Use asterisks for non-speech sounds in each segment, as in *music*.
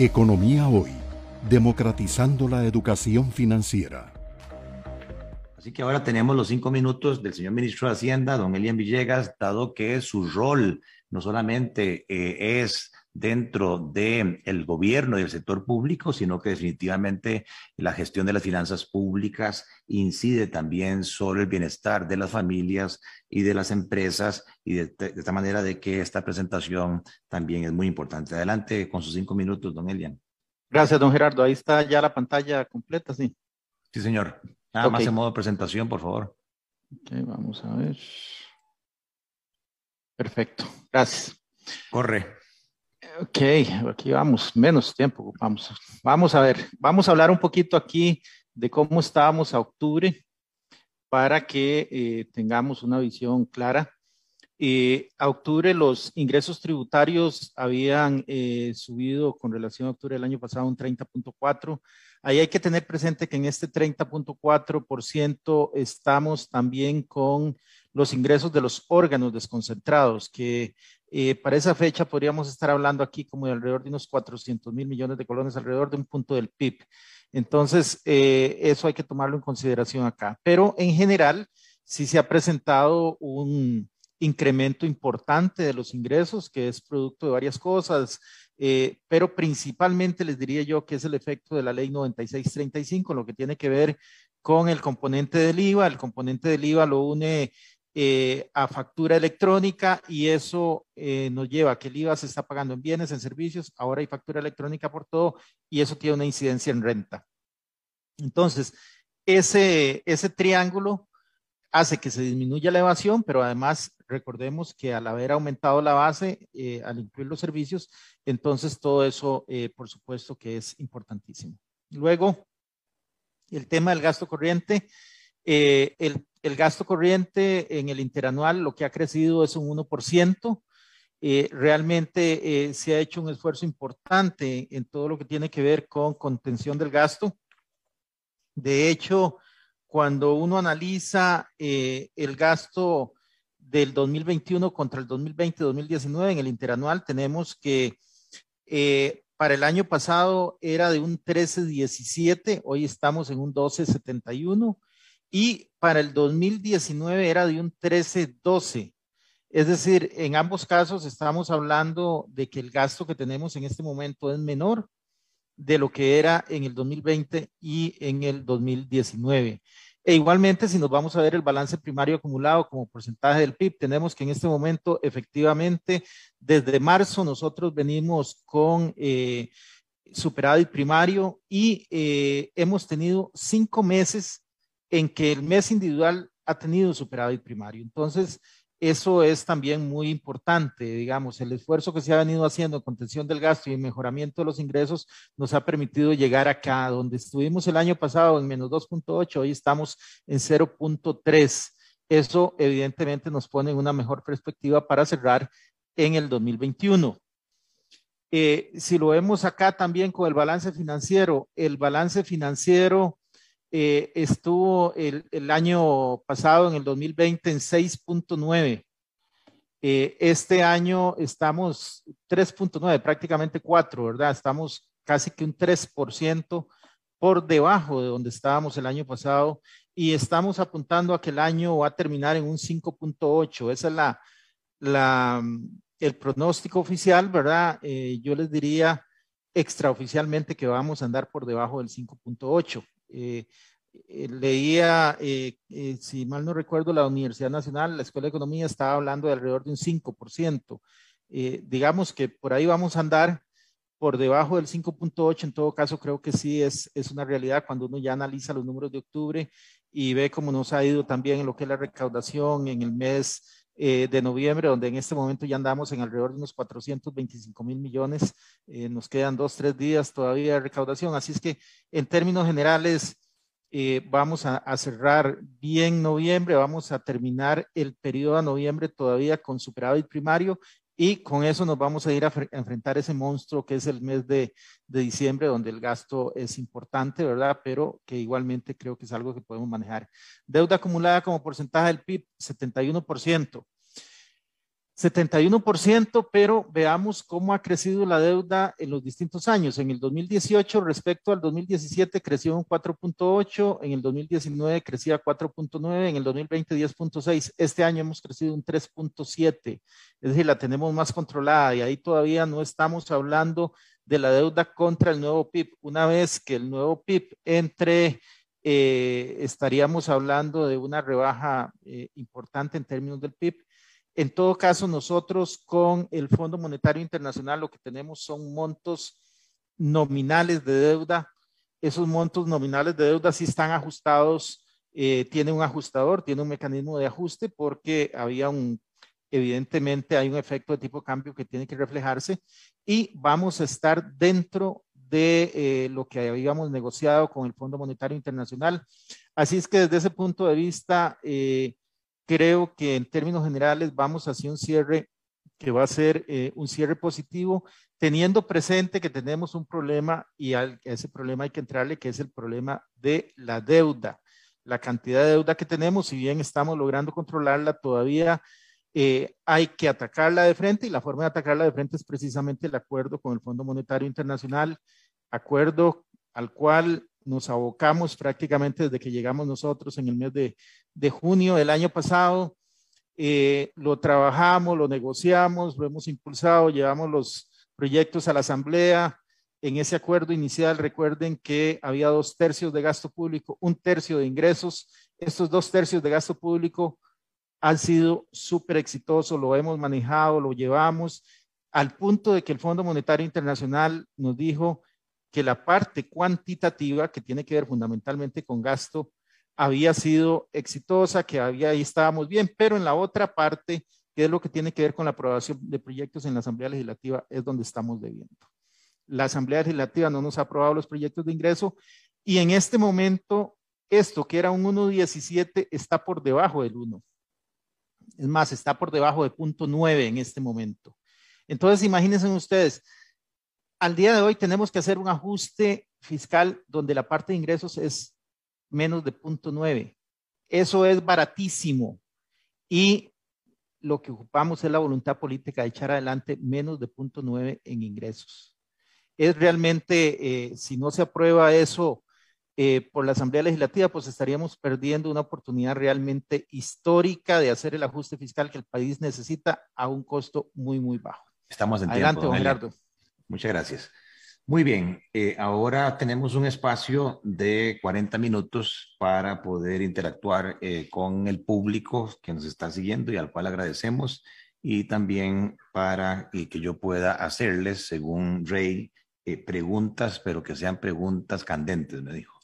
Economía Hoy, democratizando la educación financiera. Así que ahora tenemos los cinco minutos del señor ministro de Hacienda, don Elian Villegas, dado que su rol no solamente eh, es dentro del el gobierno y el sector público, sino que definitivamente la gestión de las finanzas públicas incide también sobre el bienestar de las familias y de las empresas y de, esta manera de que esta presentación también es muy importante. Adelante con sus cinco minutos, don Elian. Gracias, don Gerardo. Ahí está ya la pantalla completa, sí. Sí, señor. Nada más en modo presentación, por favor. Ok, vamos a ver. Perfecto. Gracias. Corre. Ok, aquí vamos, menos tiempo vamos. Vamos a ver, vamos a hablar un poquito aquí de cómo estábamos a octubre para que eh, tengamos una visión clara. Eh, a octubre los ingresos tributarios habían eh, subido con relación a octubre del año pasado un 30.4. Ahí hay que tener presente que en este 30.4% estamos también con los ingresos de los órganos desconcentrados, que eh, para esa fecha podríamos estar hablando aquí como de alrededor de unos 400 mil millones de colones, alrededor de un punto del PIB. Entonces, eh, eso hay que tomarlo en consideración acá. Pero en general, sí se ha presentado un incremento importante de los ingresos, que es producto de varias cosas, eh, pero principalmente les diría yo que es el efecto de la ley 9635, lo que tiene que ver con el componente del IVA. El componente del IVA lo une eh, a factura electrónica y eso eh, nos lleva a que el IVA se está pagando en bienes, en servicios, ahora hay factura electrónica por todo y eso tiene una incidencia en renta. Entonces, ese, ese triángulo hace que se disminuya la evasión, pero además recordemos que al haber aumentado la base, eh, al incluir los servicios, entonces todo eso, por supuesto que es importantísimo. Luego, el tema del gasto corriente, el el gasto corriente en el interanual lo que ha crecido es un 1%. Eh, realmente eh, se ha hecho un esfuerzo importante en todo lo que tiene que ver con contención del gasto. De hecho, cuando uno analiza eh, el gasto del 2021 contra el 2020-2019 en el interanual, tenemos que para el año pasado era de un 13.17, hoy estamos en un 12.71 y para el 2019 era de un 13-12. Es decir, en ambos casos estamos hablando de que el gasto que tenemos en este momento es menor de lo que era en el 2020 y en el 2019. E igualmente, si nos vamos a ver el balance primario acumulado como porcentaje del PIB, tenemos que en este momento, efectivamente, desde marzo nosotros venimos con eh, superávit primario y eh, hemos tenido cinco meses en que el mes individual ha tenido superávit primario. Entonces, eso es también muy importante, digamos, el esfuerzo que se ha venido haciendo en contención del gasto y en mejoramiento de los ingresos nos ha permitido llegar acá, donde estuvimos el año pasado en menos 2.8, hoy estamos en 0.3. Eso evidentemente nos pone en una mejor perspectiva para cerrar en el 2021. Eh, si lo vemos acá también con el balance financiero, el balance financiero eh, estuvo el, año pasado, en el 2020, en 6.9. Eh, este año estamos 3.9, prácticamente 4, ¿verdad? Estamos casi que un 3% por debajo de donde estábamos el año pasado y estamos apuntando a que el año va a terminar en un 5.8. Esa es la, la, el pronóstico oficial, ¿verdad? Eh, yo les diría extraoficialmente que vamos a andar por debajo del 5.8. Eh, eh, leía, eh, si mal no recuerdo, la Universidad Nacional, la Escuela de Economía estaba hablando de alrededor de un 5%. digamos que por ahí vamos a andar por debajo del 5.8, en todo caso creo que sí es, es una realidad cuando uno ya analiza los números de octubre y ve cómo nos ha ido también en lo que es la recaudación en el mes eh, de noviembre, donde en este momento ya andamos en alrededor de unos 425 mil millones. Eh, nos quedan dos, tres días todavía de recaudación. Así es que en términos generales, eh, vamos a, a, cerrar bien noviembre, vamos a terminar el periodo de noviembre todavía con superávit primario y con eso nos vamos a ir a, enfrentar ese monstruo que es el mes de, de, diciembre, donde el gasto es importante, ¿verdad? Pero que igualmente creo que es algo que podemos manejar. Deuda acumulada como porcentaje del PIB, 71%. 71%, pero veamos cómo ha crecido la deuda en los distintos años. En el 2018 respecto al 2017 creció un 4.8, en el 2019 crecía 4.9, en el 2020 10.6, este año hemos crecido un 3.7, es decir, la tenemos más controlada y ahí todavía no estamos hablando de la deuda contra el nuevo PIB. Una vez que el nuevo PIB entre, eh, estaríamos hablando de una rebaja eh, importante en términos del PIB en todo caso, nosotros con el Fondo Monetario Internacional lo que tenemos son montos nominales de deuda. Esos montos nominales de deuda sí están ajustados, eh, tiene un ajustador, tiene un mecanismo de ajuste porque había un, evidentemente hay un efecto de tipo cambio que tiene que reflejarse y vamos a estar dentro de eh, lo que habíamos negociado con el Fondo Monetario Internacional. Así es que desde ese punto de vista, eh, creo que en términos generales vamos hacia un cierre que va a ser eh, un cierre positivo, teniendo presente que tenemos un problema y a ese problema hay que entrarle, que es el problema de la deuda. La cantidad de deuda que tenemos, si bien estamos logrando controlarla, todavía eh, hay que atacarla de frente y la forma de atacarla de frente es precisamente el acuerdo con el Fondo Monetario Internacional, acuerdo al cual nos abocamos prácticamente desde que llegamos nosotros en el mes de, de junio del año pasado. Eh, lo trabajamos, lo negociamos, lo hemos impulsado, llevamos los proyectos a la asamblea. En ese acuerdo inicial, recuerden que había dos tercios de gasto público, un tercio de ingresos. Estos dos tercios de gasto público han sido súper exitosos, lo hemos manejado, lo llevamos al punto de que el Fondo Monetario Internacional nos dijo que la parte cuantitativa, que tiene que ver fundamentalmente con gasto, había sido exitosa, que había, ahí estábamos bien, pero en la otra parte, que es lo que tiene que ver con la aprobación de proyectos en la Asamblea Legislativa, es donde estamos debiendo. La Asamblea Legislativa no nos ha aprobado los proyectos de ingreso y en este momento, esto que era un 1.17 está por debajo del 1. Es más, está por debajo de punto 9 en este momento. Entonces, imagínense ustedes, al día de hoy tenemos que hacer un ajuste fiscal donde la parte de ingresos es menos de punto nueve. Eso es baratísimo. Y lo que ocupamos es la voluntad política de echar adelante menos de punto nueve en ingresos. Es realmente, eh, si no se aprueba eso eh, por la Asamblea Legislativa, pues estaríamos perdiendo una oportunidad realmente histórica de hacer el ajuste fiscal que el país necesita a un costo muy, muy bajo. Estamos en Adelante, don Gerardo. Muchas gracias. Muy bien, eh, ahora tenemos un espacio de 40 minutos para poder interactuar eh, con el público que nos está siguiendo y al cual agradecemos y también para que yo pueda hacerles, según Rey, eh, preguntas, pero que sean preguntas candentes, me dijo.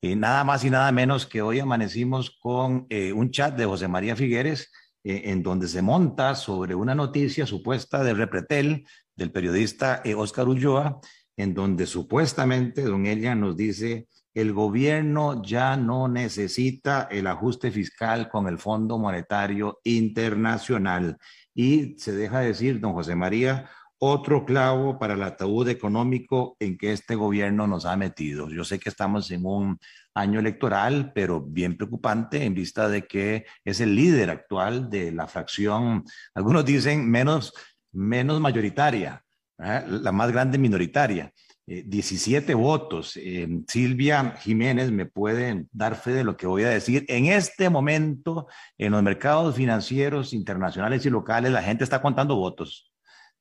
y *laughs* nada más y nada menos que hoy amanecimos con un chat de José María Figueres, en donde se monta sobre una noticia supuesta de Repretel del periodista Oscar Ulloa, en donde supuestamente don Elia nos dice, el gobierno ya no necesita el ajuste fiscal con el Fondo Monetario Internacional. Y se deja decir, don José María, otro clavo para el ataúd económico en que este gobierno nos ha metido. Yo sé que estamos en un año electoral, pero bien preocupante en vista de que es el líder actual de la fracción, algunos dicen menos menos mayoritaria, la más grande minoritaria. 17 eh, votos. Eh, Silvia Jiménez me puede dar fe de lo que voy a decir. En este momento, en los mercados financieros internacionales y locales, la gente está contando votos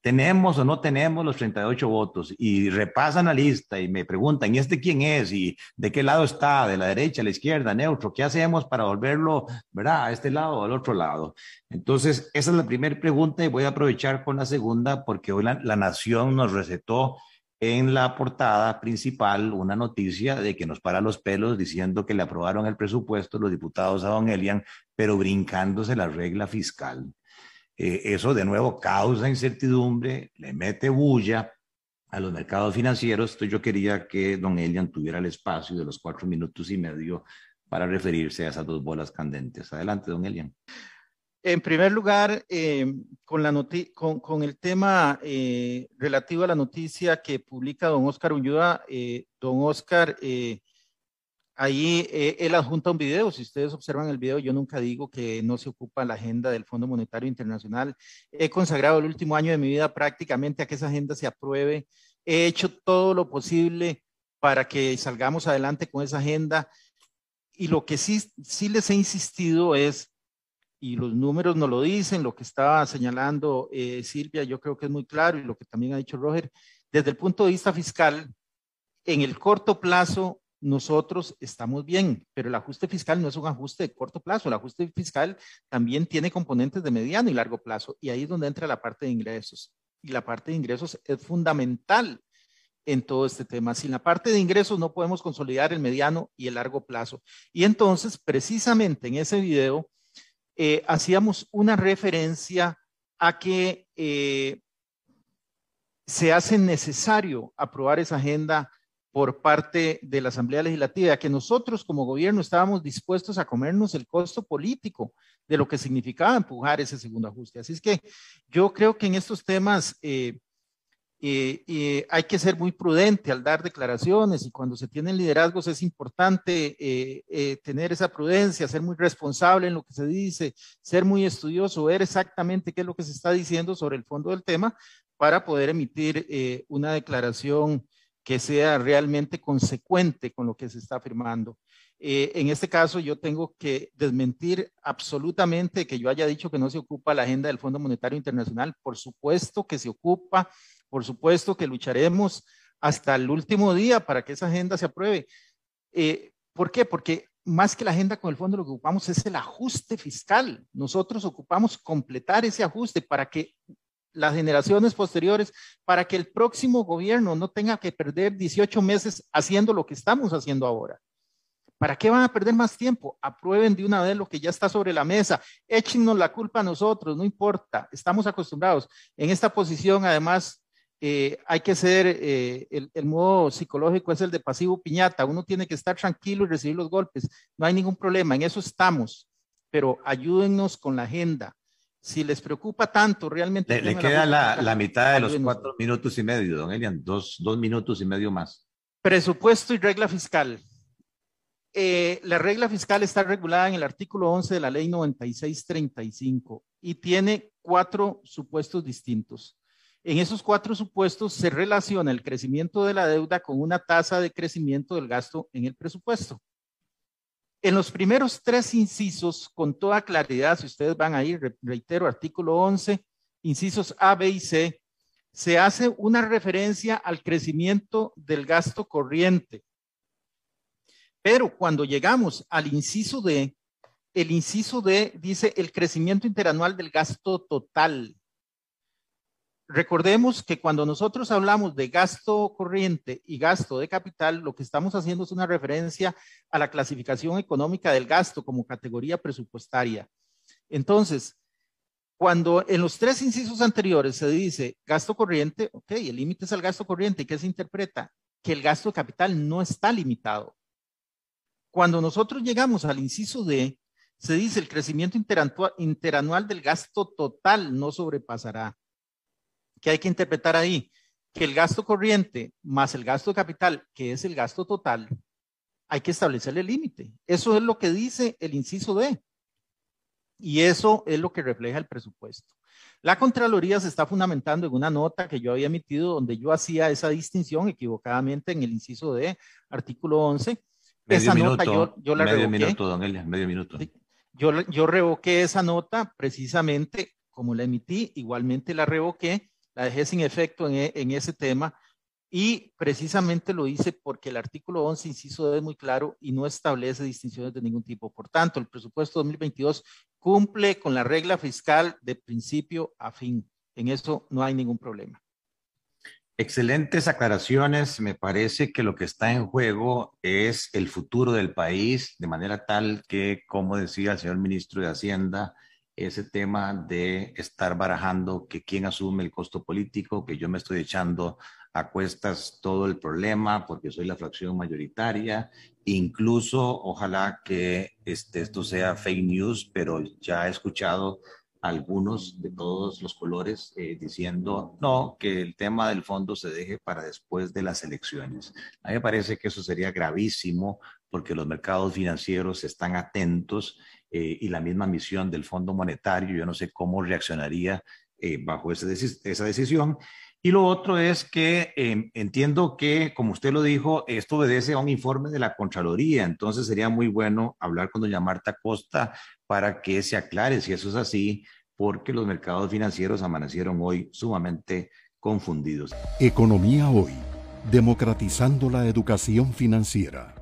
tenemos o no tenemos los 38 votos y repasan la lista y me preguntan, ¿y este quién es? ¿Y de qué lado está? ¿De la derecha, a la izquierda, neutro? ¿Qué hacemos para volverlo, verdad, a este lado o al otro lado? Entonces, esa es la primera pregunta y voy a aprovechar con la segunda porque hoy la, la Nación nos recetó en la portada principal una noticia de que nos para los pelos diciendo que le aprobaron el presupuesto los diputados a don Elian, pero brincándose la regla fiscal. Eh, eso de nuevo causa incertidumbre, le mete bulla a los mercados financieros. Entonces yo quería que don Elian tuviera el espacio de los cuatro minutos y medio para referirse a esas dos bolas candentes. Adelante, don Elian. En primer lugar, eh, con, la con, con, el tema eh, relativo a la noticia que publica don Oscar Ulloa, don Oscar Ahí eh, él adjunta un video. Si ustedes observan el video, yo nunca digo que no se ocupa la agenda del Fondo Monetario Internacional. He consagrado el último año de mi vida prácticamente a que esa agenda se apruebe. He hecho todo lo posible para que salgamos adelante con esa agenda. Y lo que sí, sí les he insistido es, y los números nos lo dicen, lo que estaba señalando eh, Silvia, yo creo que es muy claro, y lo que también ha dicho Roger, desde el punto de vista fiscal, en el corto plazo nosotros estamos bien, pero el ajuste fiscal no es un ajuste de corto plazo, el ajuste fiscal también tiene componentes de mediano y largo plazo, y ahí es donde entra la parte de ingresos. Y la parte de ingresos es fundamental en todo este tema. Sin la parte de ingresos no podemos consolidar el mediano y el largo plazo. Y entonces, precisamente en ese video, eh, hacíamos una referencia a que eh, se hace necesario aprobar esa agenda por parte de la Asamblea Legislativa, que nosotros como gobierno estábamos dispuestos a comernos el costo político de lo que significaba empujar ese segundo ajuste. Así es que yo creo que en estos temas eh, eh, eh, hay que ser muy prudente al dar declaraciones y cuando se tienen liderazgos es importante tener esa prudencia, ser muy responsable en lo que se dice, ser muy estudioso, ver exactamente qué es lo que se está diciendo sobre el fondo del tema para poder emitir una declaración que sea realmente consecuente con lo que se está afirmando. Eh, en este caso, yo tengo que desmentir absolutamente que yo haya dicho que no se ocupa la agenda del Fondo Monetario Internacional. Por supuesto que se ocupa, por supuesto que lucharemos hasta el último día para que esa agenda se apruebe. Eh, ¿Por qué? Porque más que la agenda con el fondo, lo que ocupamos es el ajuste fiscal. Nosotros ocupamos completar ese ajuste para que las generaciones posteriores para que el próximo gobierno no tenga que perder 18 meses haciendo lo que estamos haciendo ahora. ¿Para qué van a perder más tiempo? Aprueben de una vez lo que ya está sobre la mesa. Échennos la culpa a nosotros, no importa. Estamos acostumbrados. En esta posición, además, eh, hay que ser, eh, el, el, modo psicológico es el de pasivo piñata. Uno tiene que estar tranquilo y recibir los golpes. No hay ningún problema, en eso estamos. Pero ayúdennos con la agenda si les preocupa tanto realmente. Le, queda la, la, mitad de los cuatro minutos y medio, don Elian, dos, dos minutos y medio más. Presupuesto y regla fiscal. Eh, la regla fiscal está regulada en el artículo 11 de la ley 9635 y tiene cuatro supuestos distintos. En esos cuatro supuestos se relaciona el crecimiento de la deuda con una tasa de crecimiento del gasto en el presupuesto. En los primeros tres incisos, con toda claridad, si ustedes van ahí, reitero, artículo 11, incisos A, B y C, se hace una referencia al crecimiento del gasto corriente. Pero cuando llegamos al inciso D, el inciso D dice el crecimiento interanual del gasto total. Recordemos que cuando nosotros hablamos de gasto corriente y gasto de capital, lo que estamos haciendo es una referencia a la clasificación económica del gasto como categoría presupuestaria. Entonces, cuando en los tres incisos anteriores se dice gasto corriente, ok, el límite es el gasto corriente, ¿qué se interpreta? Que el gasto de capital no está limitado. Cuando nosotros llegamos al inciso D, se dice el crecimiento interanual del gasto total no sobrepasará. ¿Qué hay que interpretar ahí? Que el gasto corriente más el gasto capital, que es el gasto total, hay que establecerle el límite. Eso es lo que dice el inciso D. Y eso es lo que refleja el presupuesto. La Contraloría se está fundamentando en una nota que yo había emitido donde yo hacía esa distinción equivocadamente en el inciso D, artículo 11. Medio esa minuto, nota yo, yo la medio minuto, don Elia, medio minuto. Yo, yo revoqué esa nota precisamente como la emití, igualmente la revoqué la dejé sin efecto en, en, ese tema y precisamente lo hice porque el artículo 11, inciso es muy claro y no establece distinciones de ningún tipo. Por tanto, el presupuesto 2022 cumple con la regla fiscal de principio a fin. En eso no hay ningún problema. Excelentes aclaraciones. Me parece que lo que está en juego es el futuro del país, de manera tal que, como decía el señor ministro de Hacienda, ese tema de estar barajando que quién asume el costo político, que yo me estoy echando a cuestas todo el problema porque soy la fracción mayoritaria, incluso ojalá que este, esto sea fake news, pero ya he escuchado algunos de todos los colores eh, diciendo no, que el tema del fondo se deje para después de las elecciones. A mí me parece que eso sería gravísimo porque los mercados financieros están atentos eh, y la misma misión del Fondo Monetario, yo no sé cómo reaccionaría eh, bajo esa, decisión. Y lo otro es que em, entiendo que, como usted lo dijo, esto obedece a un informe de la Contraloría, entonces sería muy bueno hablar con doña Marta Costa para que se aclare si eso es así, porque los mercados financieros amanecieron hoy sumamente confundidos. Economía hoy, democratizando la educación financiera.